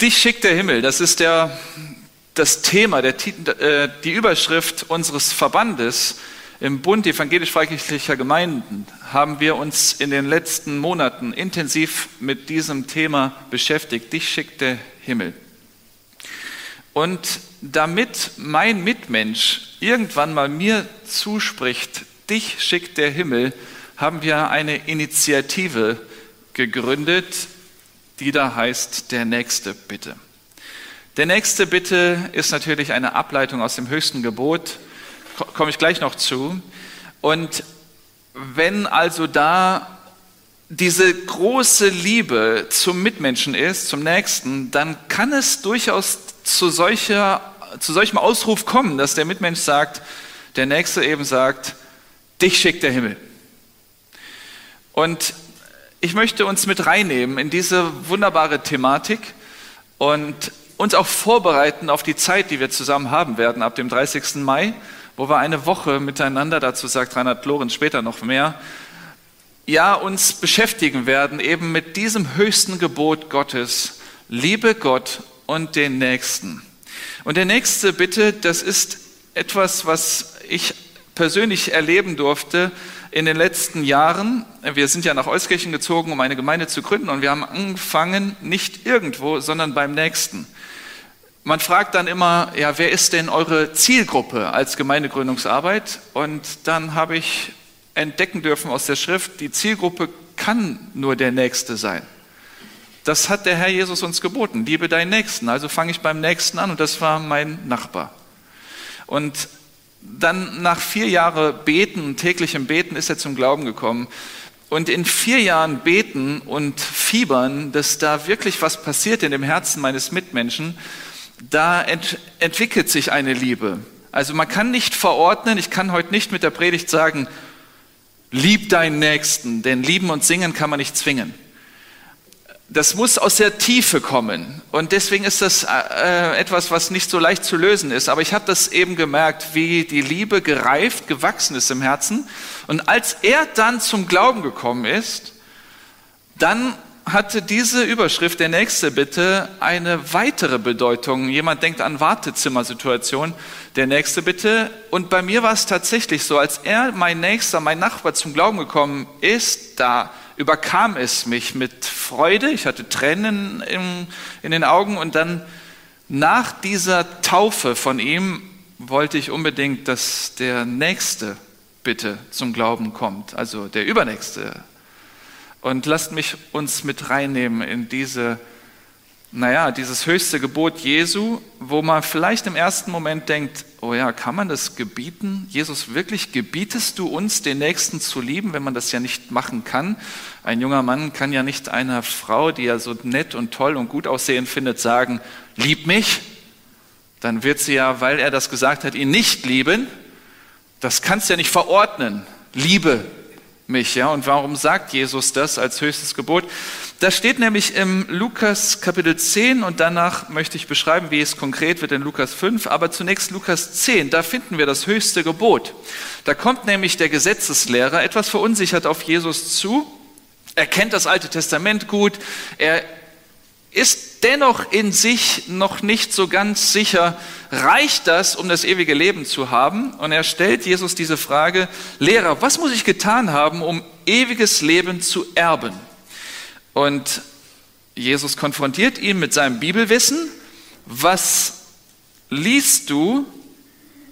Dich schickt der Himmel, das ist der, das Thema, der, äh, die Überschrift unseres Verbandes. Im Bund evangelisch-freikirchlicher Gemeinden haben wir uns in den letzten Monaten intensiv mit diesem Thema beschäftigt. Dich schickt der Himmel. Und damit mein Mitmensch irgendwann mal mir zuspricht, dich schickt der Himmel, haben wir eine Initiative gegründet, die da heißt, der nächste Bitte. Der nächste Bitte ist natürlich eine Ableitung aus dem höchsten Gebot, komme ich gleich noch zu. Und wenn also da diese große Liebe zum Mitmenschen ist, zum Nächsten, dann kann es durchaus zu, solcher, zu solchem Ausruf kommen, dass der Mitmensch sagt, der Nächste eben sagt, dich schickt der Himmel. Und ich möchte uns mit reinnehmen in diese wunderbare Thematik und uns auch vorbereiten auf die Zeit, die wir zusammen haben werden ab dem 30. Mai, wo wir eine Woche miteinander, dazu sagt Reinhard Lorenz später noch mehr, ja, uns beschäftigen werden eben mit diesem höchsten Gebot Gottes, liebe Gott und den Nächsten. Und der nächste Bitte, das ist etwas, was ich persönlich erleben durfte in den letzten Jahren. Wir sind ja nach Euskirchen gezogen, um eine Gemeinde zu gründen und wir haben angefangen, nicht irgendwo, sondern beim Nächsten. Man fragt dann immer, ja, wer ist denn eure Zielgruppe als Gemeindegründungsarbeit? Und dann habe ich entdecken dürfen aus der Schrift, die Zielgruppe kann nur der Nächste sein. Das hat der Herr Jesus uns geboten. Liebe deinen Nächsten. Also fange ich beim Nächsten an und das war mein Nachbar. Und dann nach vier Jahren Beten, täglichem Beten, ist er zum Glauben gekommen. Und in vier Jahren Beten und Fiebern, dass da wirklich was passiert in dem Herzen meines Mitmenschen, da ent entwickelt sich eine Liebe. Also man kann nicht verordnen, ich kann heute nicht mit der Predigt sagen, lieb deinen Nächsten, denn lieben und singen kann man nicht zwingen das muss aus der Tiefe kommen. Und deswegen ist das äh, etwas, was nicht so leicht zu lösen ist. Aber ich habe das eben gemerkt, wie die Liebe gereift, gewachsen ist im Herzen. Und als er dann zum Glauben gekommen ist, dann hatte diese Überschrift, der nächste bitte, eine weitere Bedeutung. Jemand denkt an Wartezimmersituation, der nächste bitte. Und bei mir war es tatsächlich so, als er, mein Nächster, mein Nachbar zum Glauben gekommen ist, da überkam es mich mit Freude. Ich hatte Tränen in, in den Augen und dann nach dieser Taufe von ihm wollte ich unbedingt, dass der Nächste bitte zum Glauben kommt, also der Übernächste. Und lasst mich uns mit reinnehmen in diese naja, dieses höchste Gebot Jesu, wo man vielleicht im ersten Moment denkt, oh ja, kann man das gebieten? Jesus, wirklich gebietest du uns, den Nächsten zu lieben, wenn man das ja nicht machen kann? Ein junger Mann kann ja nicht einer Frau, die er so nett und toll und gut aussehen findet, sagen, lieb mich. Dann wird sie ja, weil er das gesagt hat, ihn nicht lieben. Das kannst du ja nicht verordnen. Liebe mich. Ja? Und warum sagt Jesus das als höchstes Gebot? Das steht nämlich im Lukas Kapitel 10 und danach möchte ich beschreiben, wie es konkret wird in Lukas 5. Aber zunächst Lukas 10, da finden wir das höchste Gebot. Da kommt nämlich der Gesetzeslehrer etwas verunsichert auf Jesus zu. Er kennt das Alte Testament gut. Er ist dennoch in sich noch nicht so ganz sicher, reicht das, um das ewige Leben zu haben? Und er stellt Jesus diese Frage, Lehrer, was muss ich getan haben, um ewiges Leben zu erben? Und Jesus konfrontiert ihn mit seinem Bibelwissen. Was liest du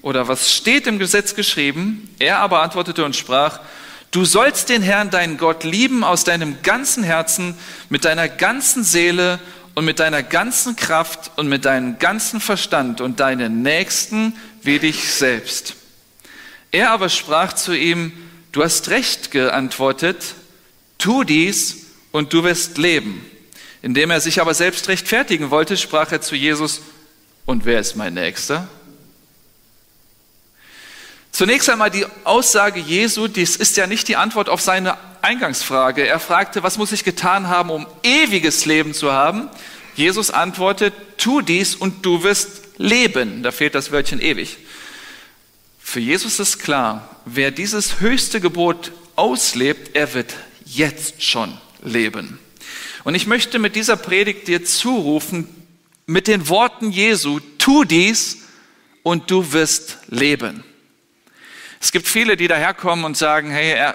oder was steht im Gesetz geschrieben? Er aber antwortete und sprach, Du sollst den Herrn, deinen Gott, lieben aus deinem ganzen Herzen, mit deiner ganzen Seele und mit deiner ganzen Kraft und mit deinem ganzen Verstand und deinen Nächsten wie dich selbst. Er aber sprach zu ihm, du hast recht geantwortet, tu dies und du wirst leben. Indem er sich aber selbst rechtfertigen wollte, sprach er zu Jesus, und wer ist mein Nächster? Zunächst einmal die Aussage Jesu, dies ist ja nicht die Antwort auf seine Eingangsfrage. Er fragte, was muss ich getan haben, um ewiges Leben zu haben? Jesus antwortet, tu dies und du wirst leben. Da fehlt das Wörtchen ewig. Für Jesus ist klar, wer dieses höchste Gebot auslebt, er wird jetzt schon leben. Und ich möchte mit dieser Predigt dir zurufen, mit den Worten Jesu, tu dies und du wirst leben. Es gibt viele, die daherkommen und sagen, hey, äh,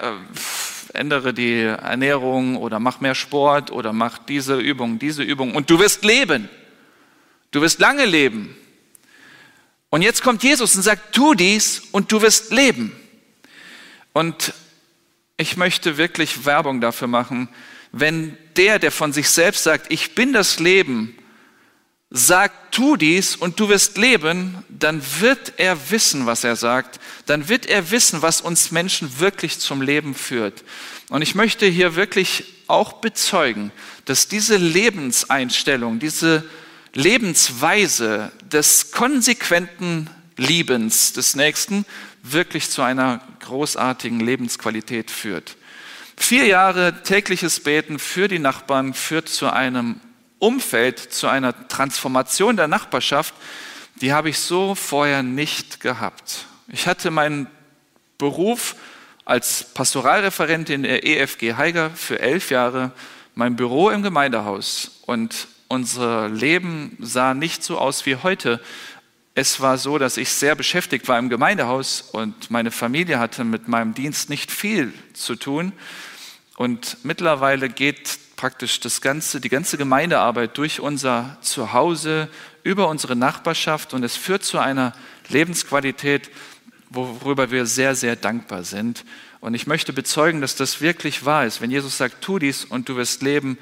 ändere die Ernährung oder mach mehr Sport oder mach diese Übung, diese Übung und du wirst leben. Du wirst lange leben. Und jetzt kommt Jesus und sagt, tu dies und du wirst leben. Und ich möchte wirklich Werbung dafür machen, wenn der, der von sich selbst sagt, ich bin das Leben, sagt, tu dies und du wirst leben, dann wird er wissen, was er sagt. Dann wird er wissen, was uns Menschen wirklich zum Leben führt. Und ich möchte hier wirklich auch bezeugen, dass diese Lebenseinstellung, diese Lebensweise des konsequenten Liebens des Nächsten wirklich zu einer großartigen Lebensqualität führt. Vier Jahre tägliches Beten für die Nachbarn führt zu einem Umfeld, zu einer Transformation der Nachbarschaft, die habe ich so vorher nicht gehabt. Ich hatte meinen Beruf als Pastoralreferent in der EFG Heiger für elf Jahre, mein Büro im Gemeindehaus und unser Leben sah nicht so aus wie heute. Es war so, dass ich sehr beschäftigt war im Gemeindehaus und meine Familie hatte mit meinem Dienst nicht viel zu tun. Und mittlerweile geht praktisch das ganze, die ganze Gemeindearbeit durch unser Zuhause, über unsere Nachbarschaft und es führt zu einer Lebensqualität, worüber wir sehr, sehr dankbar sind. Und ich möchte bezeugen, dass das wirklich wahr ist. Wenn Jesus sagt, tu dies und du wirst leben,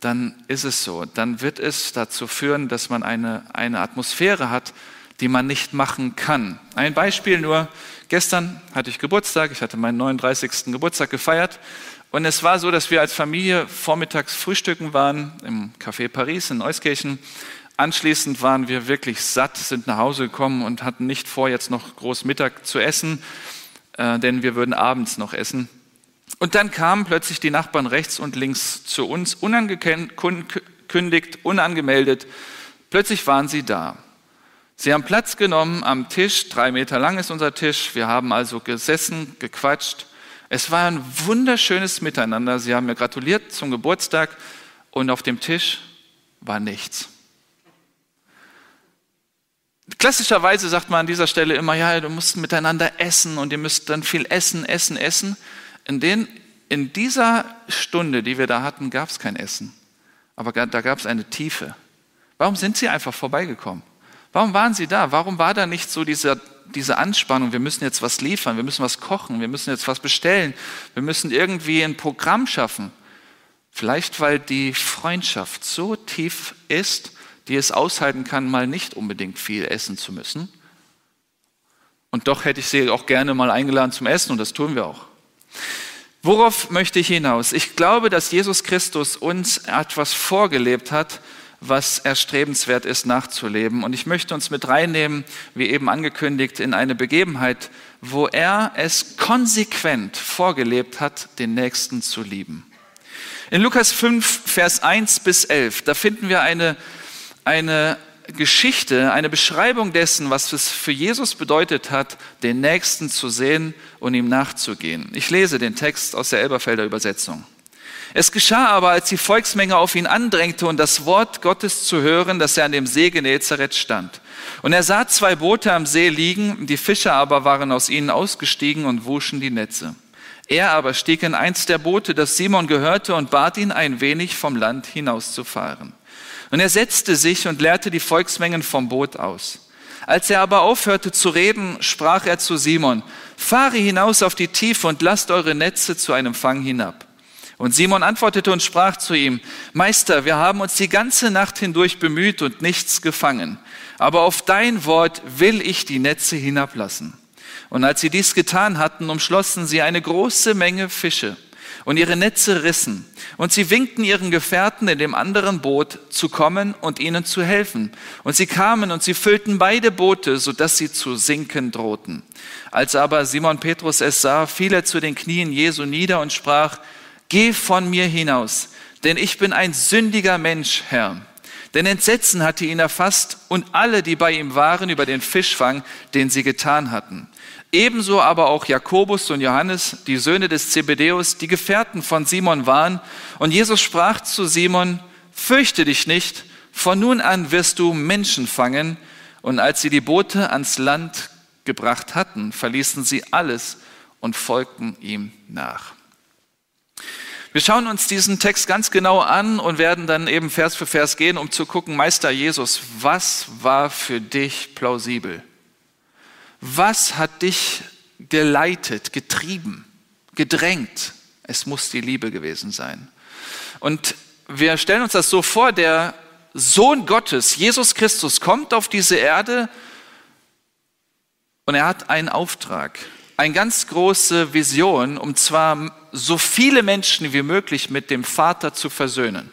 dann ist es so. Dann wird es dazu führen, dass man eine, eine Atmosphäre hat, die man nicht machen kann. Ein Beispiel nur. Gestern hatte ich Geburtstag, ich hatte meinen 39. Geburtstag gefeiert und es war so, dass wir als Familie vormittags frühstücken waren im Café Paris in Euskirchen. Anschließend waren wir wirklich satt, sind nach Hause gekommen und hatten nicht vor, jetzt noch groß Mittag zu essen, äh, denn wir würden abends noch essen. Und dann kamen plötzlich die Nachbarn rechts und links zu uns, unangekündigt, unangemeldet. Plötzlich waren sie da. Sie haben Platz genommen am Tisch, drei Meter lang ist unser Tisch. Wir haben also gesessen, gequatscht es war ein wunderschönes Miteinander. Sie haben mir gratuliert zum Geburtstag und auf dem Tisch war nichts. Klassischerweise sagt man an dieser Stelle immer, ja, du musst miteinander essen und ihr müsst dann viel essen, essen, essen. In, den, in dieser Stunde, die wir da hatten, gab es kein Essen. Aber da gab es eine Tiefe. Warum sind sie einfach vorbeigekommen? Warum waren sie da? Warum war da nicht so dieser diese Anspannung, wir müssen jetzt was liefern, wir müssen was kochen, wir müssen jetzt was bestellen, wir müssen irgendwie ein Programm schaffen. Vielleicht weil die Freundschaft so tief ist, die es aushalten kann, mal nicht unbedingt viel essen zu müssen. Und doch hätte ich sie auch gerne mal eingeladen zum Essen und das tun wir auch. Worauf möchte ich hinaus? Ich glaube, dass Jesus Christus uns etwas vorgelebt hat, was erstrebenswert ist nachzuleben. Und ich möchte uns mit reinnehmen, wie eben angekündigt, in eine Begebenheit, wo er es konsequent vorgelebt hat, den Nächsten zu lieben. In Lukas 5, Vers 1 bis 11, da finden wir eine, eine Geschichte, eine Beschreibung dessen, was es für Jesus bedeutet hat, den Nächsten zu sehen und ihm nachzugehen. Ich lese den Text aus der Elberfelder Übersetzung. Es geschah aber, als die Volksmenge auf ihn andrängte und das Wort Gottes zu hören, dass er an dem See Genezareth stand. Und er sah zwei Boote am See liegen, die Fischer aber waren aus ihnen ausgestiegen und wuschen die Netze. Er aber stieg in eins der Boote, das Simon gehörte, und bat ihn, ein wenig vom Land hinauszufahren. Und er setzte sich und lehrte die Volksmengen vom Boot aus. Als er aber aufhörte zu reden, sprach er zu Simon, fahre hinaus auf die Tiefe und lasst eure Netze zu einem Fang hinab. Und Simon antwortete und sprach zu ihm, Meister, wir haben uns die ganze Nacht hindurch bemüht und nichts gefangen, aber auf dein Wort will ich die Netze hinablassen. Und als sie dies getan hatten, umschlossen sie eine große Menge Fische, und ihre Netze rissen. Und sie winkten ihren Gefährten in dem anderen Boot zu kommen und ihnen zu helfen. Und sie kamen und sie füllten beide Boote, sodass sie zu sinken drohten. Als aber Simon Petrus es sah, fiel er zu den Knien Jesu nieder und sprach, Geh von mir hinaus, denn ich bin ein sündiger Mensch, Herr. Denn Entsetzen hatte ihn erfasst und alle, die bei ihm waren, über den Fischfang, den sie getan hatten. Ebenso aber auch Jakobus und Johannes, die Söhne des Zebedeus, die Gefährten von Simon waren. Und Jesus sprach zu Simon, fürchte dich nicht, von nun an wirst du Menschen fangen. Und als sie die Boote ans Land gebracht hatten, verließen sie alles und folgten ihm nach. Wir schauen uns diesen Text ganz genau an und werden dann eben Vers für Vers gehen, um zu gucken, Meister Jesus, was war für dich plausibel? Was hat dich geleitet, getrieben, gedrängt? Es muss die Liebe gewesen sein. Und wir stellen uns das so vor, der Sohn Gottes, Jesus Christus, kommt auf diese Erde und er hat einen Auftrag, eine ganz große Vision, um zwar so viele Menschen wie möglich mit dem Vater zu versöhnen.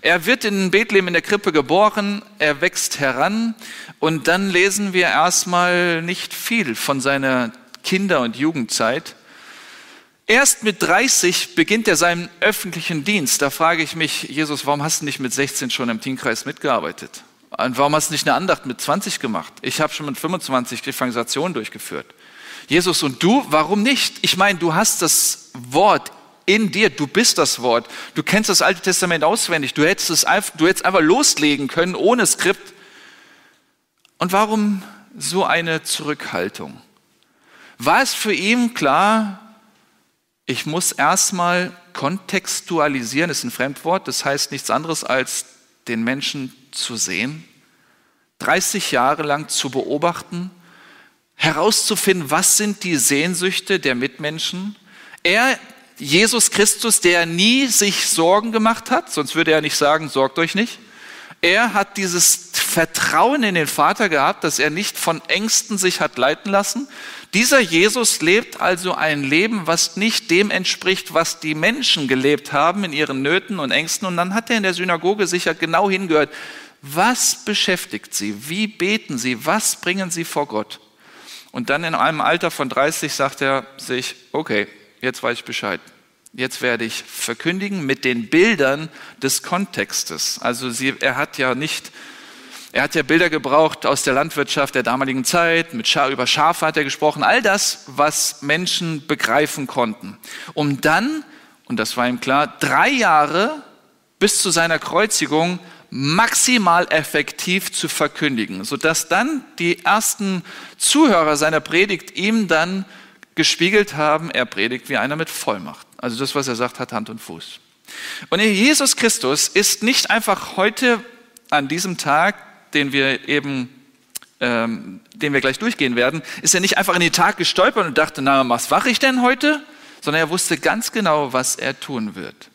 Er wird in Bethlehem in der Krippe geboren, er wächst heran und dann lesen wir erstmal nicht viel von seiner Kinder- und Jugendzeit. Erst mit 30 beginnt er seinen öffentlichen Dienst. Da frage ich mich, Jesus, warum hast du nicht mit 16 schon im Teamkreis mitgearbeitet? Und warum hast du nicht eine Andacht mit 20 gemacht? Ich habe schon mit 25 Evangelisationen durchgeführt. Jesus und du, warum nicht? Ich meine, du hast das Wort in dir, du bist das Wort. Du kennst das Alte Testament auswendig. Du hättest es einfach, du hättest einfach loslegen können ohne Skript. Und warum so eine Zurückhaltung? War es für ihn klar, ich muss erstmal kontextualisieren, ist ein Fremdwort, das heißt nichts anderes als den Menschen zu sehen, 30 Jahre lang zu beobachten, herauszufinden, was sind die Sehnsüchte der Mitmenschen. Er Jesus Christus, der nie sich Sorgen gemacht hat, sonst würde er nicht sagen, sorgt euch nicht. Er hat dieses Vertrauen in den Vater gehabt, dass er nicht von Ängsten sich hat leiten lassen. Dieser Jesus lebt also ein Leben, was nicht dem entspricht, was die Menschen gelebt haben in ihren Nöten und Ängsten. Und dann hat er in der Synagoge sicher genau hingehört, was beschäftigt sie, wie beten sie, was bringen sie vor Gott. Und dann in einem Alter von 30 sagt er sich, okay, jetzt weiß ich Bescheid. Jetzt werde ich verkündigen mit den Bildern des Kontextes. Also sie, er hat ja nicht, er hat ja Bilder gebraucht aus der Landwirtschaft der damaligen Zeit, mit Scha über Schafe hat er gesprochen, all das, was Menschen begreifen konnten. Um dann, und das war ihm klar, drei Jahre bis zu seiner Kreuzigung maximal effektiv zu verkündigen, sodass dann die ersten Zuhörer seiner Predigt ihm dann gespiegelt haben, er predigt wie einer mit Vollmacht. Also das, was er sagt, hat Hand und Fuß. Und Jesus Christus ist nicht einfach heute an diesem Tag, den wir eben, ähm, den wir gleich durchgehen werden, ist er nicht einfach in den Tag gestolpert und dachte, na, was mache ich denn heute? Sondern er wusste ganz genau, was er tun wird.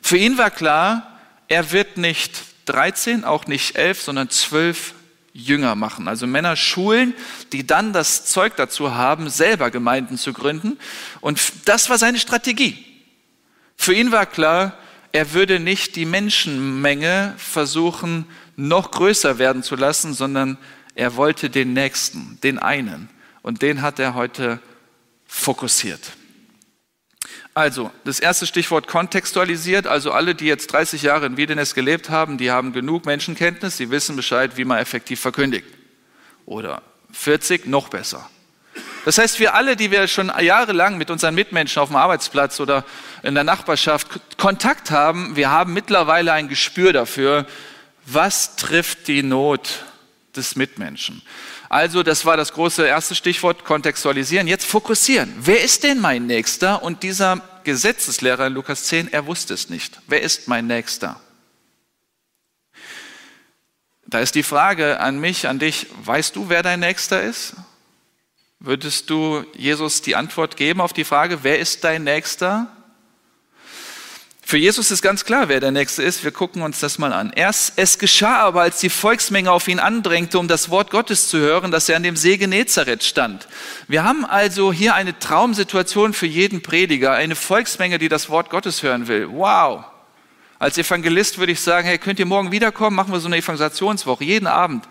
Für ihn war klar, er wird nicht 13, auch nicht 11, sondern 12 Jünger machen, also Männer schulen, die dann das Zeug dazu haben, selber Gemeinden zu gründen. Und das war seine Strategie. Für ihn war klar, er würde nicht die Menschenmenge versuchen, noch größer werden zu lassen, sondern er wollte den Nächsten, den einen. Und den hat er heute fokussiert. Also, das erste Stichwort kontextualisiert. Also alle, die jetzt 30 Jahre in Wiedenes gelebt haben, die haben genug Menschenkenntnis, sie wissen Bescheid, wie man effektiv verkündigt. Oder 40, noch besser. Das heißt, wir alle, die wir schon jahrelang mit unseren Mitmenschen auf dem Arbeitsplatz oder in der Nachbarschaft Kontakt haben, wir haben mittlerweile ein Gespür dafür, was trifft die Not des Mitmenschen. Also das war das große erste Stichwort, kontextualisieren. Jetzt fokussieren. Wer ist denn mein Nächster? Und dieser Gesetzeslehrer in Lukas 10, er wusste es nicht. Wer ist mein Nächster? Da ist die Frage an mich, an dich, weißt du, wer dein Nächster ist? Würdest du Jesus die Antwort geben auf die Frage, wer ist dein Nächster? Für Jesus ist ganz klar, wer der Nächste ist. Wir gucken uns das mal an. Erst, es geschah aber, als die Volksmenge auf ihn andrängte, um das Wort Gottes zu hören, dass er an dem See Genezareth stand. Wir haben also hier eine Traumsituation für jeden Prediger, eine Volksmenge, die das Wort Gottes hören will. Wow! Als Evangelist würde ich sagen, hey, könnt ihr morgen wiederkommen? Machen wir so eine Evangelisationswoche, jeden Abend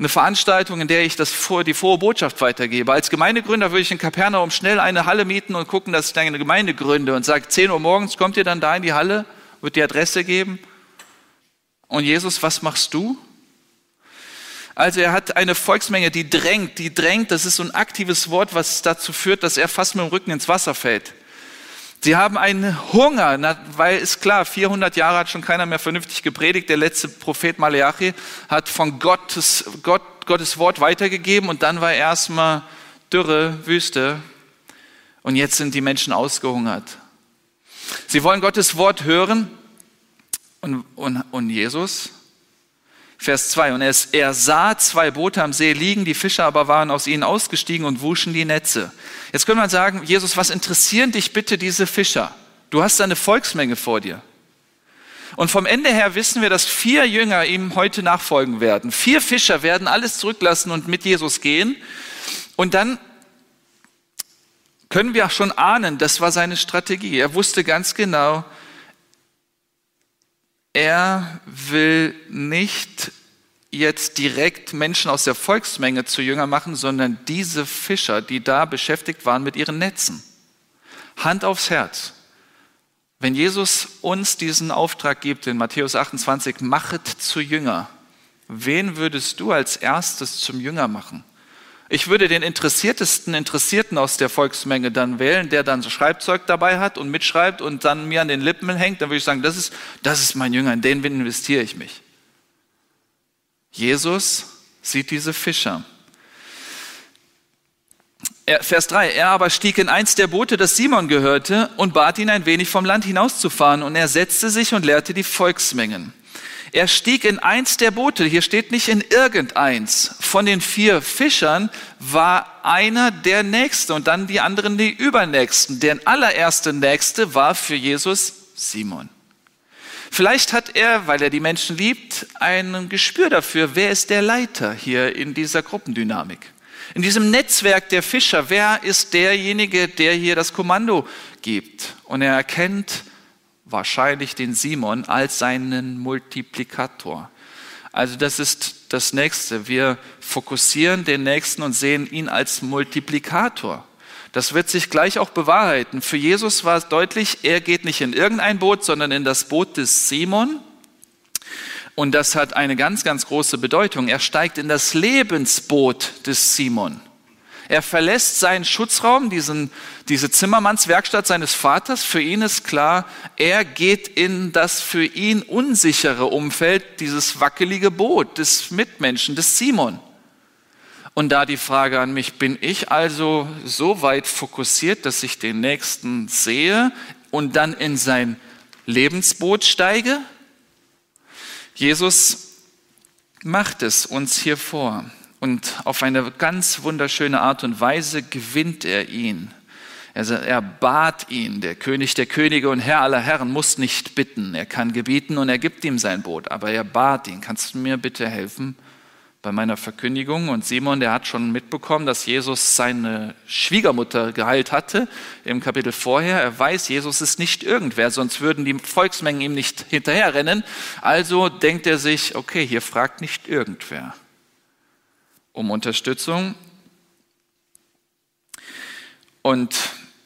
eine Veranstaltung, in der ich das vor, die frohe Botschaft weitergebe. Als Gemeindegründer würde ich in Kapernaum schnell eine Halle mieten und gucken, dass ich dann eine Gemeinde gründe und sage, 10 Uhr morgens kommt ihr dann da in die Halle, wird die Adresse geben. Und Jesus, was machst du? Also er hat eine Volksmenge, die drängt, die drängt, das ist so ein aktives Wort, was dazu führt, dass er fast mit dem Rücken ins Wasser fällt. Sie haben einen Hunger, weil ist klar, 400 Jahre hat schon keiner mehr vernünftig gepredigt. Der letzte Prophet Maleachi hat von Gottes, Gott, Gottes Wort weitergegeben und dann war erstmal Dürre, Wüste und jetzt sind die Menschen ausgehungert. Sie wollen Gottes Wort hören und, und, und Jesus Vers 2. Und es, er sah zwei Boote am See liegen, die Fischer aber waren aus ihnen ausgestiegen und wuschen die Netze. Jetzt könnte man sagen, Jesus, was interessieren dich bitte diese Fischer? Du hast eine Volksmenge vor dir. Und vom Ende her wissen wir, dass vier Jünger ihm heute nachfolgen werden. Vier Fischer werden alles zurücklassen und mit Jesus gehen. Und dann können wir auch schon ahnen, das war seine Strategie. Er wusste ganz genau, er will nicht jetzt direkt Menschen aus der Volksmenge zu Jünger machen, sondern diese Fischer, die da beschäftigt waren mit ihren Netzen. Hand aufs Herz. Wenn Jesus uns diesen Auftrag gibt in Matthäus 28, machet zu Jünger, wen würdest du als erstes zum Jünger machen? Ich würde den interessiertesten Interessierten aus der Volksmenge dann wählen, der dann so Schreibzeug dabei hat und mitschreibt und dann mir an den Lippen hängt. Dann würde ich sagen, das ist, das ist mein Jünger, in den investiere ich mich. Jesus sieht diese Fischer. Vers 3. Er aber stieg in eins der Boote, das Simon gehörte, und bat ihn ein wenig vom Land hinauszufahren. Und er setzte sich und lehrte die Volksmengen. Er stieg in eins der Boote, hier steht nicht in irgendeins. Von den vier Fischern war einer der Nächste und dann die anderen die Übernächsten. Der allererste Nächste war für Jesus Simon. Vielleicht hat er, weil er die Menschen liebt, ein Gespür dafür, wer ist der Leiter hier in dieser Gruppendynamik. In diesem Netzwerk der Fischer, wer ist derjenige, der hier das Kommando gibt? Und er erkennt, wahrscheinlich den Simon als seinen Multiplikator. Also das ist das Nächste. Wir fokussieren den Nächsten und sehen ihn als Multiplikator. Das wird sich gleich auch bewahrheiten. Für Jesus war es deutlich, er geht nicht in irgendein Boot, sondern in das Boot des Simon. Und das hat eine ganz, ganz große Bedeutung. Er steigt in das Lebensboot des Simon. Er verlässt seinen Schutzraum, diesen, diese Zimmermannswerkstatt seines Vaters. Für ihn ist klar, er geht in das für ihn unsichere Umfeld, dieses wackelige Boot des Mitmenschen, des Simon. Und da die Frage an mich, bin ich also so weit fokussiert, dass ich den Nächsten sehe und dann in sein Lebensboot steige? Jesus macht es uns hier vor. Und auf eine ganz wunderschöne Art und Weise gewinnt er ihn. Er bat ihn, der König der Könige und Herr aller Herren muss nicht bitten. Er kann gebieten und er gibt ihm sein Boot. Aber er bat ihn, kannst du mir bitte helfen bei meiner Verkündigung? Und Simon, der hat schon mitbekommen, dass Jesus seine Schwiegermutter geheilt hatte im Kapitel vorher. Er weiß, Jesus ist nicht irgendwer, sonst würden die Volksmengen ihm nicht hinterherrennen. Also denkt er sich, okay, hier fragt nicht irgendwer um Unterstützung. Und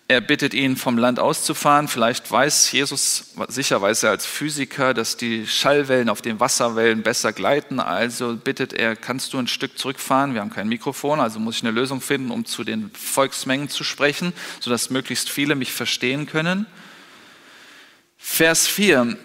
er bittet ihn, vom Land auszufahren. Vielleicht weiß Jesus, sicher weiß er als Physiker, dass die Schallwellen auf den Wasserwellen besser gleiten. Also bittet er, kannst du ein Stück zurückfahren? Wir haben kein Mikrofon, also muss ich eine Lösung finden, um zu den Volksmengen zu sprechen, sodass möglichst viele mich verstehen können. Vers 4.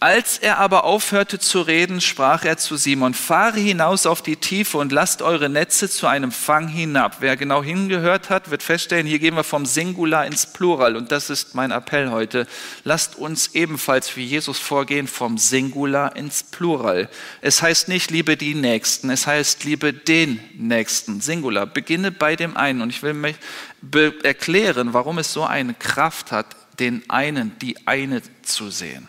Als er aber aufhörte zu reden, sprach er zu Simon, fahre hinaus auf die Tiefe und lasst eure Netze zu einem Fang hinab. Wer genau hingehört hat, wird feststellen, hier gehen wir vom Singular ins Plural und das ist mein Appell heute. Lasst uns ebenfalls wie Jesus vorgehen vom Singular ins Plural. Es heißt nicht, liebe die Nächsten, es heißt, liebe den Nächsten. Singular. Beginne bei dem einen und ich will mich erklären, warum es so eine Kraft hat, den einen, die eine zu sehen.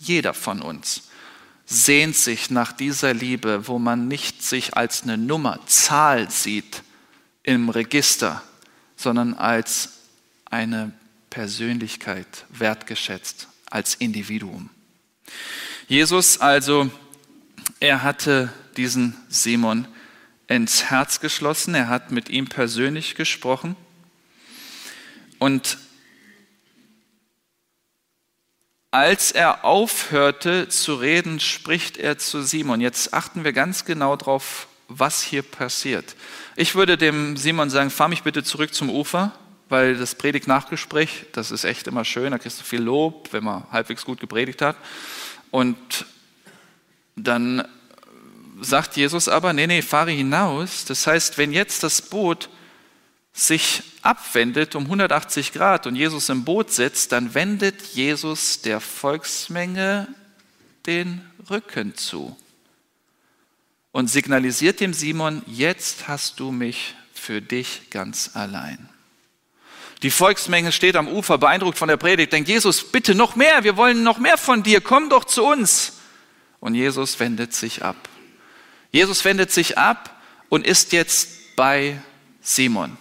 Jeder von uns sehnt sich nach dieser Liebe, wo man nicht sich als eine Nummer, Zahl sieht im Register, sondern als eine Persönlichkeit wertgeschätzt, als Individuum. Jesus also, er hatte diesen Simon ins Herz geschlossen, er hat mit ihm persönlich gesprochen und als er aufhörte zu reden, spricht er zu Simon. Jetzt achten wir ganz genau darauf, was hier passiert. Ich würde dem Simon sagen, fahr mich bitte zurück zum Ufer, weil das Predigt-Nachgespräch, das ist echt immer schön, da kriegst du viel Lob, wenn man halbwegs gut gepredigt hat. Und dann sagt Jesus aber, nee, nee, fahre hinaus. Das heißt, wenn jetzt das Boot sich abwendet um 180 Grad und Jesus im Boot sitzt, dann wendet Jesus der Volksmenge den Rücken zu und signalisiert dem Simon, jetzt hast du mich für dich ganz allein. Die Volksmenge steht am Ufer, beeindruckt von der Predigt, denkt, Jesus, bitte noch mehr, wir wollen noch mehr von dir, komm doch zu uns. Und Jesus wendet sich ab. Jesus wendet sich ab und ist jetzt bei Simon.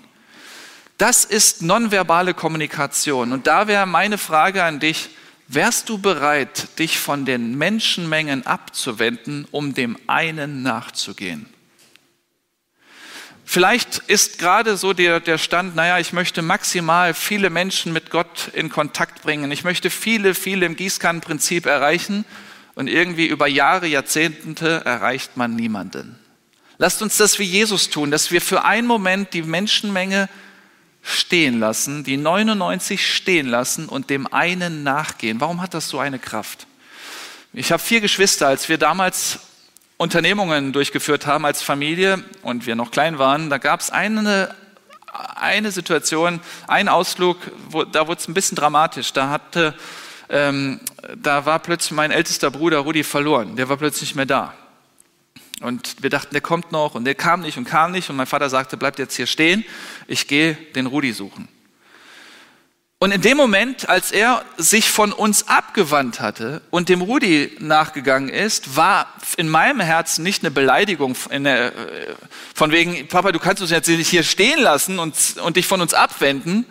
Das ist nonverbale Kommunikation. Und da wäre meine Frage an dich, wärst du bereit, dich von den Menschenmengen abzuwenden, um dem einen nachzugehen? Vielleicht ist gerade so der, der Stand, naja, ich möchte maximal viele Menschen mit Gott in Kontakt bringen. Ich möchte viele, viele im Gießkannenprinzip erreichen. Und irgendwie über Jahre, Jahrzehnte erreicht man niemanden. Lasst uns das wie Jesus tun, dass wir für einen Moment die Menschenmenge stehen lassen, die 99 stehen lassen und dem einen nachgehen. Warum hat das so eine Kraft? Ich habe vier Geschwister. Als wir damals Unternehmungen durchgeführt haben als Familie und wir noch klein waren, da gab es eine, eine Situation, einen Ausflug, wo, da wurde es ein bisschen dramatisch. Da hatte, ähm, da war plötzlich mein ältester Bruder Rudi verloren. Der war plötzlich nicht mehr da. Und wir dachten, der kommt noch und der kam nicht und kam nicht. Und mein Vater sagte, bleibt jetzt hier stehen, ich gehe den Rudi suchen. Und in dem Moment, als er sich von uns abgewandt hatte und dem Rudi nachgegangen ist, war in meinem Herzen nicht eine Beleidigung der, äh, von wegen, Papa, du kannst uns jetzt nicht hier stehen lassen und, und dich von uns abwenden.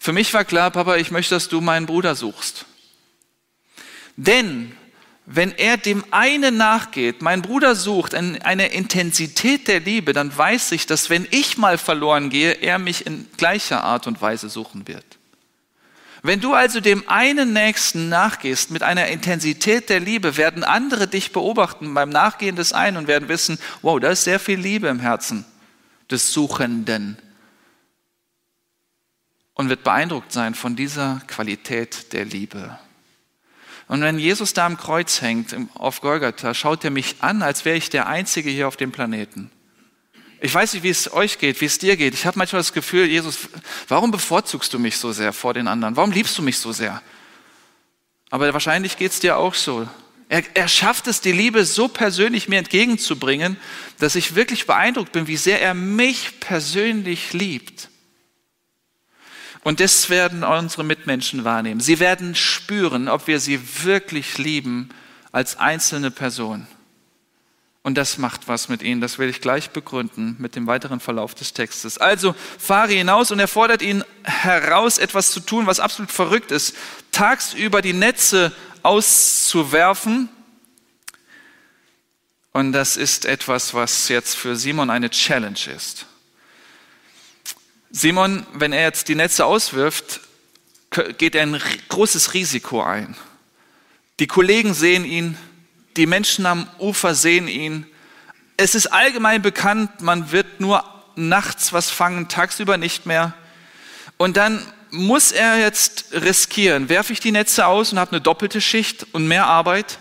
Für mich war klar, Papa, ich möchte, dass du meinen Bruder suchst. Denn wenn er dem einen nachgeht, mein Bruder sucht eine Intensität der Liebe, dann weiß ich, dass wenn ich mal verloren gehe, er mich in gleicher Art und Weise suchen wird. Wenn du also dem einen Nächsten nachgehst mit einer Intensität der Liebe, werden andere dich beobachten beim Nachgehen des einen und werden wissen, wow, da ist sehr viel Liebe im Herzen des Suchenden. Und wird beeindruckt sein von dieser Qualität der Liebe. Und wenn Jesus da am Kreuz hängt, auf Golgatha, schaut er mich an, als wäre ich der Einzige hier auf dem Planeten. Ich weiß nicht, wie es euch geht, wie es dir geht. Ich habe manchmal das Gefühl, Jesus, warum bevorzugst du mich so sehr vor den anderen? Warum liebst du mich so sehr? Aber wahrscheinlich geht es dir auch so. Er, er schafft es, die Liebe so persönlich mir entgegenzubringen, dass ich wirklich beeindruckt bin, wie sehr er mich persönlich liebt. Und das werden unsere Mitmenschen wahrnehmen. Sie werden spüren, ob wir sie wirklich lieben als einzelne Person. Und das macht was mit ihnen. Das will ich gleich begründen mit dem weiteren Verlauf des Textes. Also fahre hinaus und er fordert ihn heraus, etwas zu tun, was absolut verrückt ist. Tagsüber die Netze auszuwerfen. Und das ist etwas, was jetzt für Simon eine Challenge ist. Simon, wenn er jetzt die Netze auswirft, geht er ein großes Risiko ein. Die Kollegen sehen ihn, die Menschen am Ufer sehen ihn. Es ist allgemein bekannt, man wird nur nachts was fangen, tagsüber nicht mehr. Und dann muss er jetzt riskieren. Werfe ich die Netze aus und habe eine doppelte Schicht und mehr Arbeit?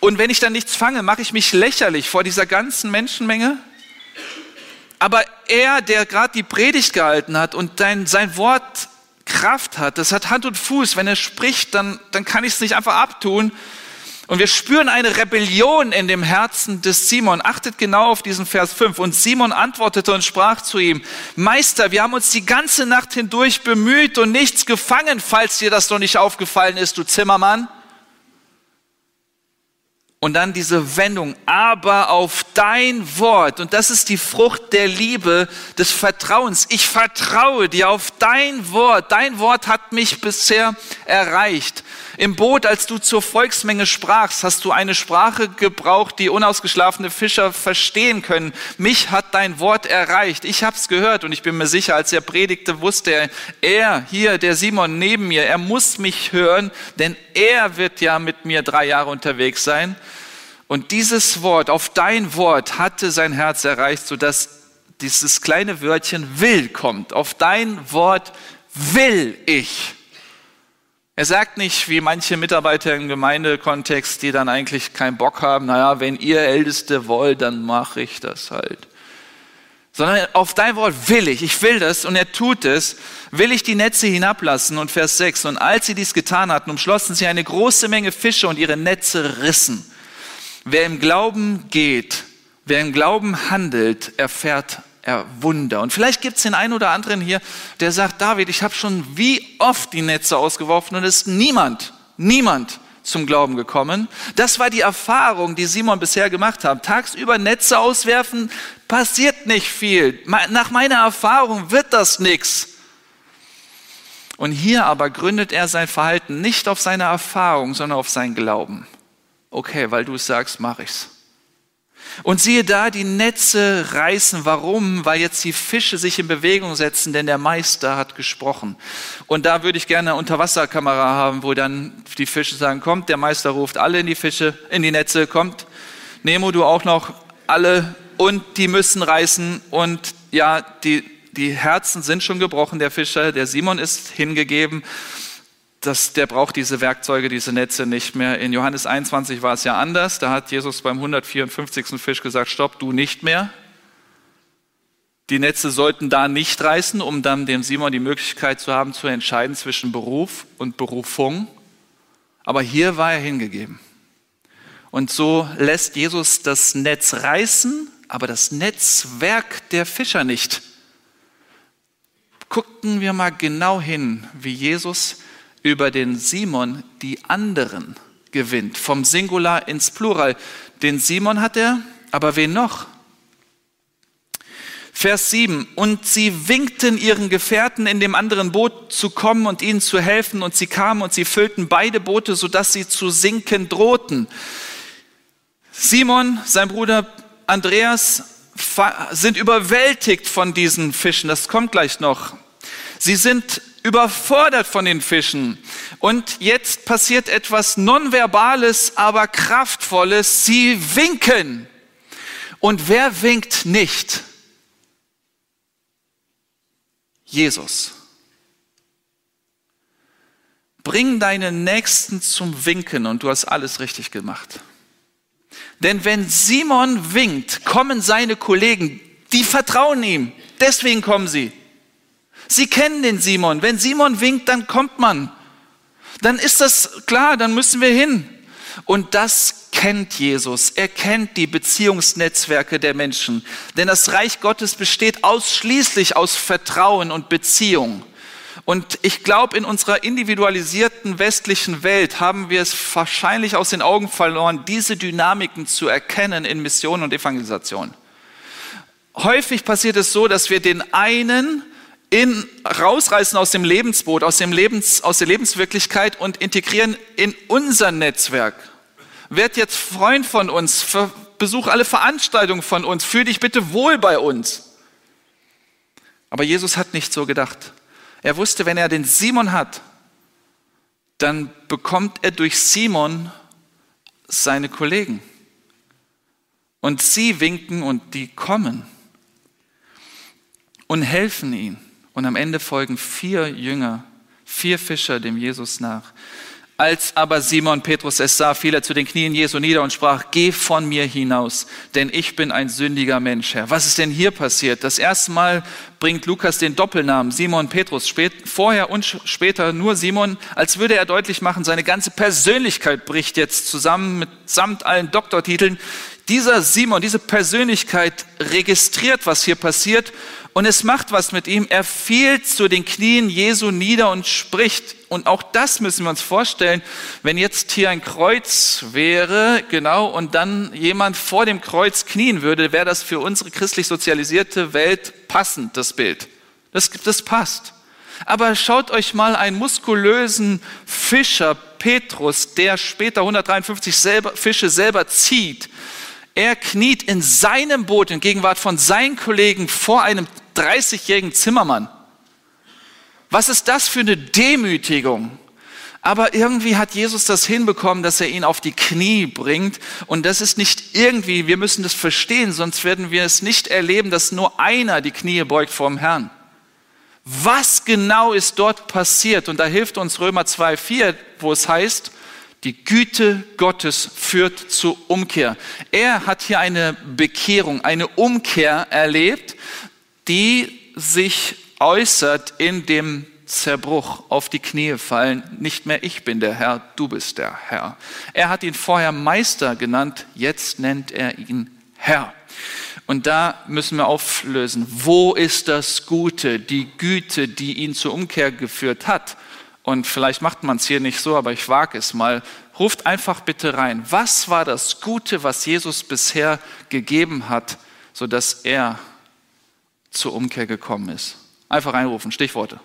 Und wenn ich dann nichts fange, mache ich mich lächerlich vor dieser ganzen Menschenmenge? Aber er, der gerade die Predigt gehalten hat und dein, sein Wort Kraft hat, das hat Hand und Fuß. Wenn er spricht, dann, dann kann ich es nicht einfach abtun. Und wir spüren eine Rebellion in dem Herzen des Simon. Achtet genau auf diesen Vers 5. Und Simon antwortete und sprach zu ihm, Meister, wir haben uns die ganze Nacht hindurch bemüht und nichts gefangen, falls dir das noch nicht aufgefallen ist, du Zimmermann. Und dann diese Wendung, aber auf dein Wort. Und das ist die Frucht der Liebe, des Vertrauens. Ich vertraue dir auf dein Wort. Dein Wort hat mich bisher erreicht. Im Boot, als du zur Volksmenge sprachst, hast du eine Sprache gebraucht, die unausgeschlafene Fischer verstehen können. Mich hat dein Wort erreicht. Ich habe es gehört und ich bin mir sicher, als er predigte, wusste er, er hier, der Simon neben mir, er muss mich hören, denn er wird ja mit mir drei Jahre unterwegs sein. Und dieses Wort, auf dein Wort, hatte sein Herz erreicht, sodass dieses kleine Wörtchen will kommt. Auf dein Wort will ich. Er sagt nicht, wie manche Mitarbeiter im Gemeindekontext, die dann eigentlich keinen Bock haben, naja, wenn ihr Älteste wollt, dann mache ich das halt. Sondern auf dein Wort will ich, ich will das und er tut es, will ich die Netze hinablassen und Vers 6. Und als sie dies getan hatten, umschlossen sie eine große Menge Fische und ihre Netze rissen. Wer im Glauben geht, wer im Glauben handelt, erfährt er Wunder. Und vielleicht gibt es den einen oder anderen hier, der sagt, David, ich habe schon wie oft die Netze ausgeworfen und es ist niemand, niemand zum Glauben gekommen. Das war die Erfahrung, die Simon bisher gemacht hat. Tagsüber Netze auswerfen, passiert nicht viel. Nach meiner Erfahrung wird das nichts. Und hier aber gründet er sein Verhalten nicht auf seine Erfahrung, sondern auf sein Glauben. Okay, weil du es sagst, mache ich's. Und siehe da, die Netze reißen. Warum? Weil jetzt die Fische sich in Bewegung setzen, denn der Meister hat gesprochen. Und da würde ich gerne eine Unterwasserkamera haben, wo dann die Fische sagen, kommt, der Meister ruft alle in die Fische, in die Netze, kommt. Nemo, du auch noch, alle. Und die müssen reißen. Und ja, die, die Herzen sind schon gebrochen, der Fischer. Der Simon ist hingegeben das, der braucht diese Werkzeuge, diese Netze nicht mehr. In Johannes 21 war es ja anders. Da hat Jesus beim 154. Fisch gesagt, stopp, du nicht mehr. Die Netze sollten da nicht reißen, um dann dem Simon die Möglichkeit zu haben, zu entscheiden zwischen Beruf und Berufung. Aber hier war er hingegeben. Und so lässt Jesus das Netz reißen, aber das Netzwerk der Fischer nicht. Gucken wir mal genau hin, wie Jesus über den Simon die anderen gewinnt. Vom Singular ins Plural. Den Simon hat er, aber wen noch? Vers 7. Und sie winkten ihren Gefährten in dem anderen Boot zu kommen und ihnen zu helfen. Und sie kamen und sie füllten beide Boote, sodass sie zu sinken drohten. Simon, sein Bruder Andreas sind überwältigt von diesen Fischen. Das kommt gleich noch. Sie sind überfordert von den Fischen. Und jetzt passiert etwas Nonverbales, aber Kraftvolles. Sie winken. Und wer winkt nicht? Jesus. Bring deinen Nächsten zum Winken und du hast alles richtig gemacht. Denn wenn Simon winkt, kommen seine Kollegen, die vertrauen ihm. Deswegen kommen sie. Sie kennen den Simon. Wenn Simon winkt, dann kommt man. Dann ist das klar, dann müssen wir hin. Und das kennt Jesus. Er kennt die Beziehungsnetzwerke der Menschen. Denn das Reich Gottes besteht ausschließlich aus Vertrauen und Beziehung. Und ich glaube, in unserer individualisierten westlichen Welt haben wir es wahrscheinlich aus den Augen verloren, diese Dynamiken zu erkennen in Mission und Evangelisation. Häufig passiert es so, dass wir den einen in, rausreißen aus dem Lebensboot, aus, dem Lebens, aus der Lebenswirklichkeit und integrieren in unser Netzwerk. Werd jetzt Freund von uns, besuch alle Veranstaltungen von uns, fühl dich bitte wohl bei uns. Aber Jesus hat nicht so gedacht. Er wusste, wenn er den Simon hat, dann bekommt er durch Simon seine Kollegen. Und sie winken und die kommen und helfen ihm. Und am Ende folgen vier Jünger, vier Fischer dem Jesus nach. Als aber Simon Petrus es sah, fiel er zu den Knien Jesu nieder und sprach, geh von mir hinaus, denn ich bin ein sündiger Mensch, Herr. Was ist denn hier passiert? Das erste Mal bringt Lukas den Doppelnamen Simon Petrus, spät, vorher und später nur Simon, als würde er deutlich machen, seine ganze Persönlichkeit bricht jetzt zusammen mit samt allen Doktortiteln. Dieser Simon, diese Persönlichkeit registriert, was hier passiert und es macht was mit ihm. Er fiel zu den Knien Jesu nieder und spricht. Und auch das müssen wir uns vorstellen, wenn jetzt hier ein Kreuz wäre, genau, und dann jemand vor dem Kreuz knien würde, wäre das für unsere christlich sozialisierte Welt passend, das Bild. Das, das passt. Aber schaut euch mal einen muskulösen Fischer, Petrus, der später 153 selber, Fische selber zieht. Er kniet in seinem Boot in Gegenwart von seinen Kollegen vor einem 30-jährigen Zimmermann. Was ist das für eine Demütigung? Aber irgendwie hat Jesus das hinbekommen, dass er ihn auf die Knie bringt. Und das ist nicht irgendwie, wir müssen das verstehen, sonst werden wir es nicht erleben, dass nur einer die Knie beugt vorm Herrn. Was genau ist dort passiert? Und da hilft uns Römer 2,4, wo es heißt, die Güte Gottes führt zur Umkehr. Er hat hier eine Bekehrung, eine Umkehr erlebt, die sich äußert in dem Zerbruch, auf die Knie fallen, nicht mehr ich bin der Herr, du bist der Herr. Er hat ihn vorher Meister genannt, jetzt nennt er ihn Herr. Und da müssen wir auflösen, wo ist das Gute, die Güte, die ihn zur Umkehr geführt hat? Und vielleicht macht man es hier nicht so, aber ich wage es mal. Ruft einfach bitte rein. Was war das Gute, was Jesus bisher gegeben hat, sodass er zur Umkehr gekommen ist. Einfach reinrufen, Stichworte.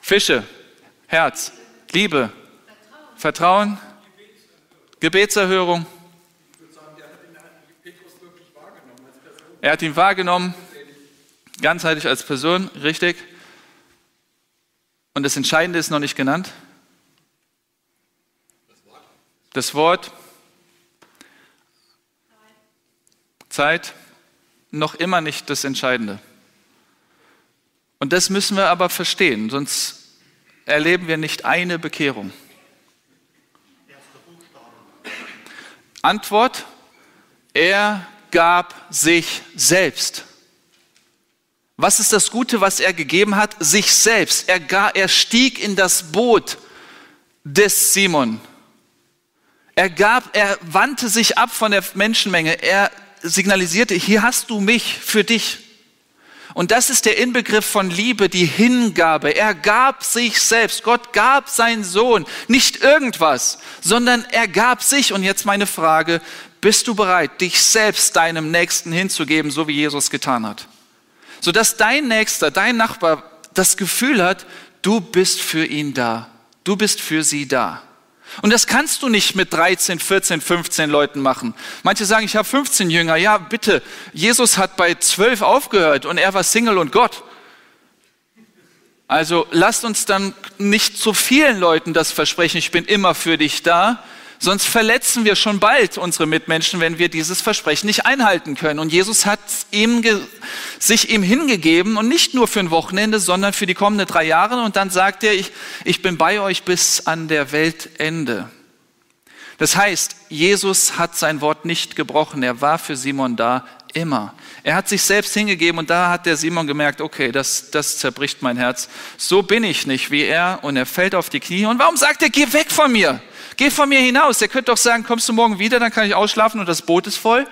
Fische, Herz, Liebe, Vertrauen, Gebetserhörung. Er hat ihn wahrgenommen, ganzheitlich als Person, richtig. Und das Entscheidende ist noch nicht genannt. Das Wort. Zeit noch immer nicht das Entscheidende. Und das müssen wir aber verstehen, sonst erleben wir nicht eine Bekehrung. Antwort, er gab sich selbst. Was ist das Gute, was er gegeben hat? Sich selbst. Er, gar, er stieg in das Boot des Simon. Er gab, er wandte sich ab von der Menschenmenge. Er signalisierte, hier hast du mich für dich. Und das ist der Inbegriff von Liebe, die Hingabe. Er gab sich selbst. Gott gab seinen Sohn. Nicht irgendwas, sondern er gab sich. Und jetzt meine Frage, bist du bereit, dich selbst deinem Nächsten hinzugeben, so wie Jesus getan hat? Sodass dein Nächster, dein Nachbar das Gefühl hat, du bist für ihn da. Du bist für sie da. Und das kannst du nicht mit 13, 14, 15 Leuten machen. Manche sagen, ich habe 15 Jünger. Ja, bitte. Jesus hat bei 12 aufgehört und er war Single und Gott. Also lasst uns dann nicht zu vielen Leuten das versprechen, ich bin immer für dich da, Sonst verletzen wir schon bald unsere Mitmenschen, wenn wir dieses Versprechen nicht einhalten können. Und Jesus hat ihm sich ihm hingegeben und nicht nur für ein Wochenende, sondern für die kommenden drei Jahre. Und dann sagt er, ich, ich bin bei euch bis an der Weltende. Das heißt, Jesus hat sein Wort nicht gebrochen. Er war für Simon da immer. Er hat sich selbst hingegeben und da hat der Simon gemerkt, okay, das, das zerbricht mein Herz. So bin ich nicht wie er und er fällt auf die Knie. Und warum sagt er, geh weg von mir? Geh von mir hinaus. Er könnte doch sagen, kommst du morgen wieder, dann kann ich ausschlafen und das Boot ist voll.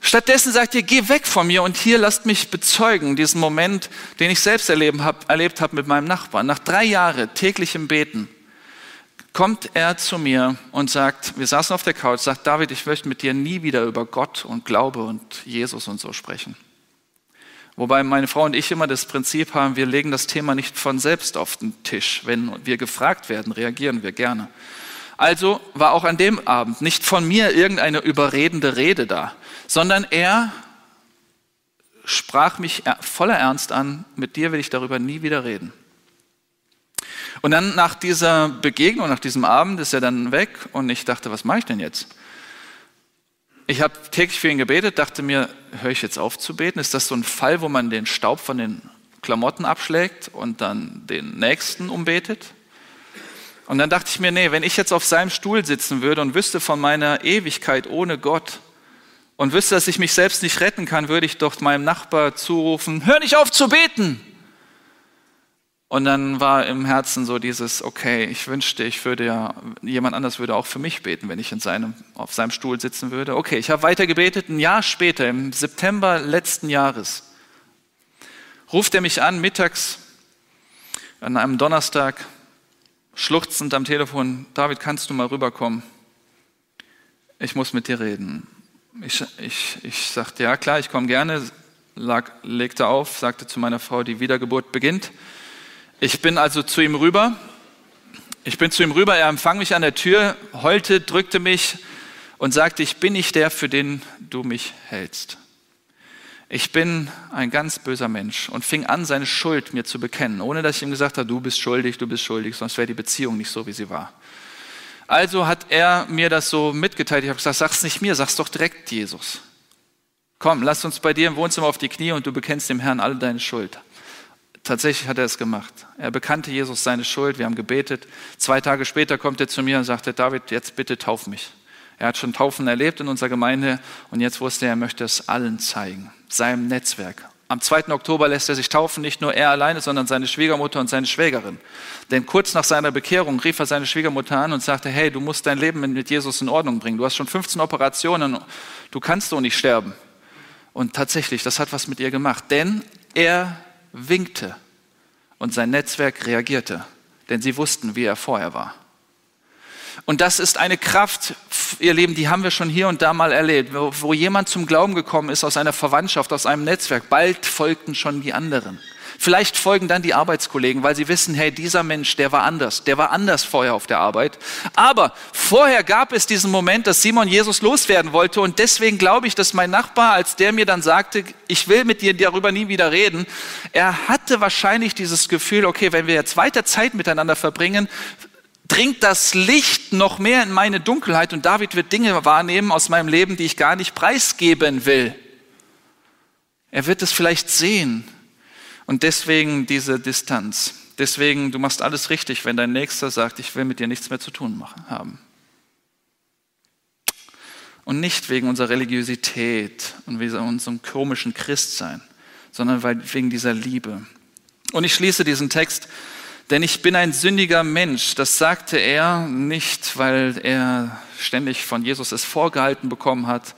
Stattdessen sagt ihr, geh weg von mir und hier lasst mich bezeugen, diesen Moment, den ich selbst erleben hab, erlebt habe mit meinem Nachbarn. Nach drei Jahren täglichem Beten kommt er zu mir und sagt, wir saßen auf der Couch, sagt, David, ich möchte mit dir nie wieder über Gott und Glaube und Jesus und so sprechen. Wobei meine Frau und ich immer das Prinzip haben, wir legen das Thema nicht von selbst auf den Tisch. Wenn wir gefragt werden, reagieren wir gerne. Also war auch an dem Abend nicht von mir irgendeine überredende Rede da, sondern er sprach mich voller Ernst an, mit dir will ich darüber nie wieder reden. Und dann nach dieser Begegnung, nach diesem Abend ist er dann weg und ich dachte, was mache ich denn jetzt? Ich habe täglich für ihn gebetet, dachte mir, höre ich jetzt auf zu beten? Ist das so ein Fall, wo man den Staub von den Klamotten abschlägt und dann den nächsten umbetet? Und dann dachte ich mir, nee, wenn ich jetzt auf seinem Stuhl sitzen würde und wüsste von meiner Ewigkeit ohne Gott und wüsste, dass ich mich selbst nicht retten kann, würde ich doch meinem Nachbar zurufen, hör nicht auf zu beten. Und dann war im Herzen so dieses, okay, ich wünschte, ich würde ja, jemand anders würde auch für mich beten, wenn ich in seinem, auf seinem Stuhl sitzen würde. Okay, ich habe weiter gebetet. Ein Jahr später, im September letzten Jahres, ruft er mich an, mittags, an einem Donnerstag, schluchzend am Telefon, David, kannst du mal rüberkommen? Ich muss mit dir reden. Ich, ich, ich sagte, ja klar, ich komme gerne, lag, legte auf, sagte zu meiner Frau, die Wiedergeburt beginnt. Ich bin also zu ihm rüber. Ich bin zu ihm rüber, er empfang mich an der Tür, heulte, drückte mich und sagte, ich bin nicht der, für den du mich hältst. Ich bin ein ganz böser Mensch und fing an, seine Schuld mir zu bekennen, ohne dass ich ihm gesagt habe, du bist schuldig, du bist schuldig, sonst wäre die Beziehung nicht so, wie sie war. Also hat er mir das so mitgeteilt. Ich habe gesagt, sag's nicht mir, sag's doch direkt Jesus. Komm, lass uns bei dir im Wohnzimmer auf die Knie und du bekennst dem Herrn alle deine Schuld. Tatsächlich hat er es gemacht. Er bekannte Jesus seine Schuld, wir haben gebetet. Zwei Tage später kommt er zu mir und sagte, David, jetzt bitte tauf mich. Er hat schon Taufen erlebt in unserer Gemeinde und jetzt wusste er, er möchte es allen zeigen, seinem Netzwerk. Am 2. Oktober lässt er sich taufen, nicht nur er alleine, sondern seine Schwiegermutter und seine Schwägerin. Denn kurz nach seiner Bekehrung rief er seine Schwiegermutter an und sagte, hey, du musst dein Leben mit Jesus in Ordnung bringen. Du hast schon 15 Operationen, du kannst doch nicht sterben. Und tatsächlich, das hat was mit ihr gemacht, denn er winkte und sein Netzwerk reagierte, denn sie wussten, wie er vorher war. Und das ist eine Kraft, ihr Lieben, die haben wir schon hier und da mal erlebt, wo jemand zum Glauben gekommen ist aus einer Verwandtschaft, aus einem Netzwerk. Bald folgten schon die anderen. Vielleicht folgen dann die Arbeitskollegen, weil sie wissen, hey, dieser Mensch, der war anders, der war anders vorher auf der Arbeit. Aber vorher gab es diesen Moment, dass Simon Jesus loswerden wollte und deswegen glaube ich, dass mein Nachbar, als der mir dann sagte, ich will mit dir darüber nie wieder reden, er hatte wahrscheinlich dieses Gefühl, okay, wenn wir jetzt weiter Zeit miteinander verbringen, dringt das Licht noch mehr in meine Dunkelheit und David wird Dinge wahrnehmen aus meinem Leben, die ich gar nicht preisgeben will. Er wird es vielleicht sehen, und deswegen diese Distanz. Deswegen, du machst alles richtig, wenn dein Nächster sagt, ich will mit dir nichts mehr zu tun haben. Und nicht wegen unserer Religiosität und wegen unserem komischen Christsein, sondern wegen dieser Liebe. Und ich schließe diesen Text, denn ich bin ein sündiger Mensch. Das sagte er nicht, weil er ständig von Jesus es vorgehalten bekommen hat,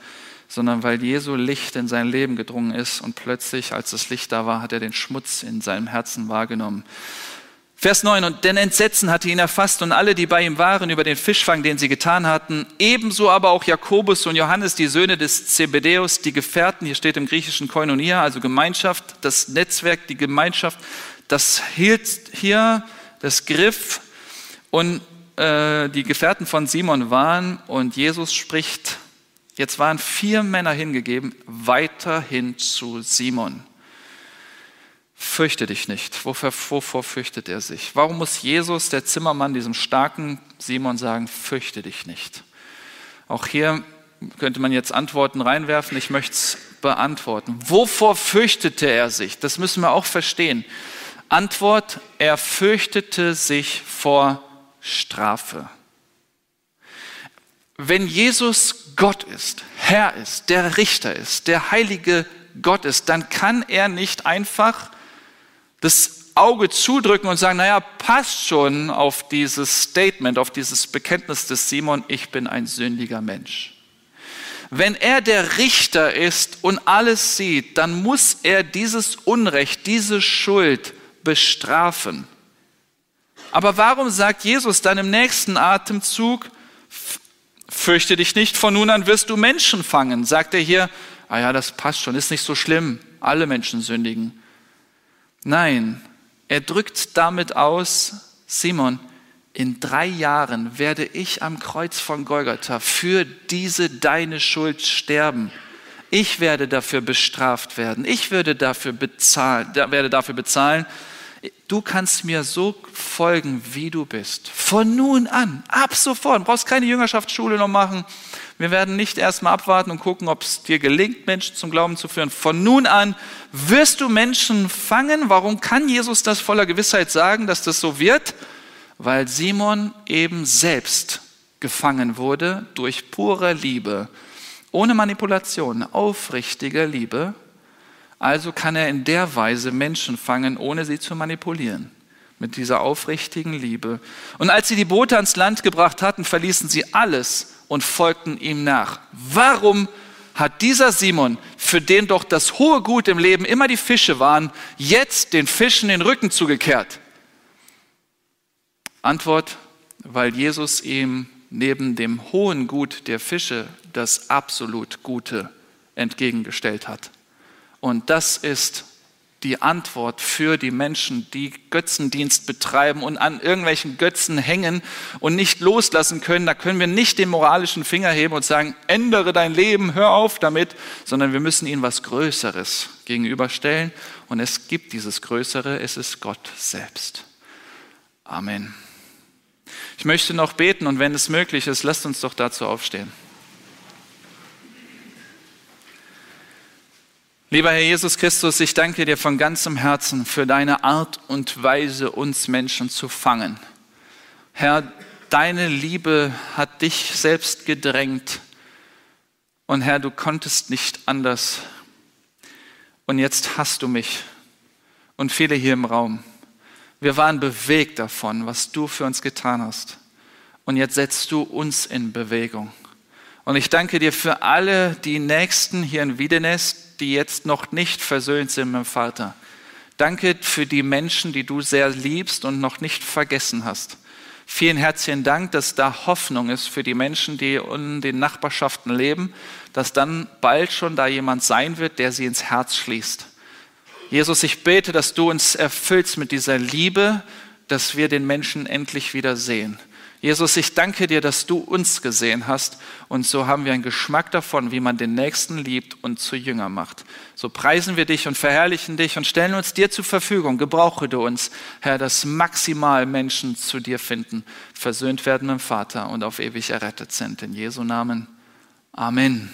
sondern weil Jesu Licht in sein Leben gedrungen ist und plötzlich, als das Licht da war, hat er den Schmutz in seinem Herzen wahrgenommen. Vers 9, und denn Entsetzen hatte ihn erfasst und alle, die bei ihm waren, über den Fischfang, den sie getan hatten, ebenso aber auch Jakobus und Johannes, die Söhne des Zebedeus, die Gefährten, hier steht im griechischen Koinonia, also Gemeinschaft, das Netzwerk, die Gemeinschaft, das hielt hier das Griff und äh, die Gefährten von Simon waren und Jesus spricht Jetzt waren vier Männer hingegeben, weiterhin zu Simon. Fürchte dich nicht. Wovor, wovor fürchtet er sich? Warum muss Jesus, der Zimmermann, diesem starken Simon sagen, fürchte dich nicht? Auch hier könnte man jetzt Antworten reinwerfen. Ich möchte es beantworten. Wovor fürchtete er sich? Das müssen wir auch verstehen. Antwort, er fürchtete sich vor Strafe. Wenn Jesus Gott ist, Herr ist, der Richter ist, der heilige Gott ist, dann kann er nicht einfach das Auge zudrücken und sagen, naja, passt schon auf dieses Statement, auf dieses Bekenntnis des Simon, ich bin ein sündiger Mensch. Wenn er der Richter ist und alles sieht, dann muss er dieses Unrecht, diese Schuld bestrafen. Aber warum sagt Jesus dann im nächsten Atemzug, Fürchte dich nicht, von nun an wirst du Menschen fangen. Sagt er hier, ah ja, das passt schon, ist nicht so schlimm, alle Menschen sündigen. Nein, er drückt damit aus, Simon, in drei Jahren werde ich am Kreuz von Golgatha für diese deine Schuld sterben. Ich werde dafür bestraft werden. Ich werde dafür bezahlen, werde dafür bezahlen. Du kannst mir so folgen, wie du bist. Von nun an, ab sofort. Du brauchst keine Jüngerschaftsschule noch machen. Wir werden nicht erstmal abwarten und gucken, ob es dir gelingt, Menschen zum Glauben zu führen. Von nun an wirst du Menschen fangen. Warum kann Jesus das voller Gewissheit sagen, dass das so wird? Weil Simon eben selbst gefangen wurde durch pure Liebe, ohne Manipulation, aufrichtige Liebe also kann er in der Weise Menschen fangen, ohne sie zu manipulieren. Mit dieser aufrichtigen Liebe. Und als sie die Boote ans Land gebracht hatten, verließen sie alles und folgten ihm nach. Warum hat dieser Simon, für den doch das hohe Gut im Leben immer die Fische waren, jetzt den Fischen den Rücken zugekehrt? Antwort, weil Jesus ihm neben dem hohen Gut der Fische das absolut Gute entgegengestellt hat. Und das ist die Antwort für die Menschen, die Götzendienst betreiben und an irgendwelchen Götzen hängen und nicht loslassen können. Da können wir nicht den moralischen Finger heben und sagen, ändere dein Leben, hör auf damit, sondern wir müssen ihnen was Größeres gegenüberstellen. Und es gibt dieses Größere, es ist Gott selbst. Amen. Ich möchte noch beten und wenn es möglich ist, lasst uns doch dazu aufstehen. Lieber Herr Jesus Christus, ich danke dir von ganzem Herzen für deine Art und Weise, uns Menschen zu fangen. Herr, deine Liebe hat dich selbst gedrängt. Und Herr, du konntest nicht anders. Und jetzt hast du mich und viele hier im Raum. Wir waren bewegt davon, was du für uns getan hast. Und jetzt setzt du uns in Bewegung. Und ich danke dir für alle die Nächsten hier in Wiedenest, die jetzt noch nicht versöhnt sind mit dem Vater. Danke für die Menschen, die du sehr liebst und noch nicht vergessen hast. Vielen herzlichen Dank, dass da Hoffnung ist für die Menschen, die in den Nachbarschaften leben, dass dann bald schon da jemand sein wird, der sie ins Herz schließt. Jesus, ich bete, dass du uns erfüllst mit dieser Liebe, dass wir den Menschen endlich wieder sehen. Jesus, ich danke dir, dass du uns gesehen hast und so haben wir einen Geschmack davon, wie man den Nächsten liebt und zu Jünger macht. So preisen wir dich und verherrlichen dich und stellen uns dir zur Verfügung. Gebrauche du uns, Herr, dass maximal Menschen zu dir finden, versöhnt werden mit dem Vater und auf ewig errettet sind. In Jesu Namen. Amen.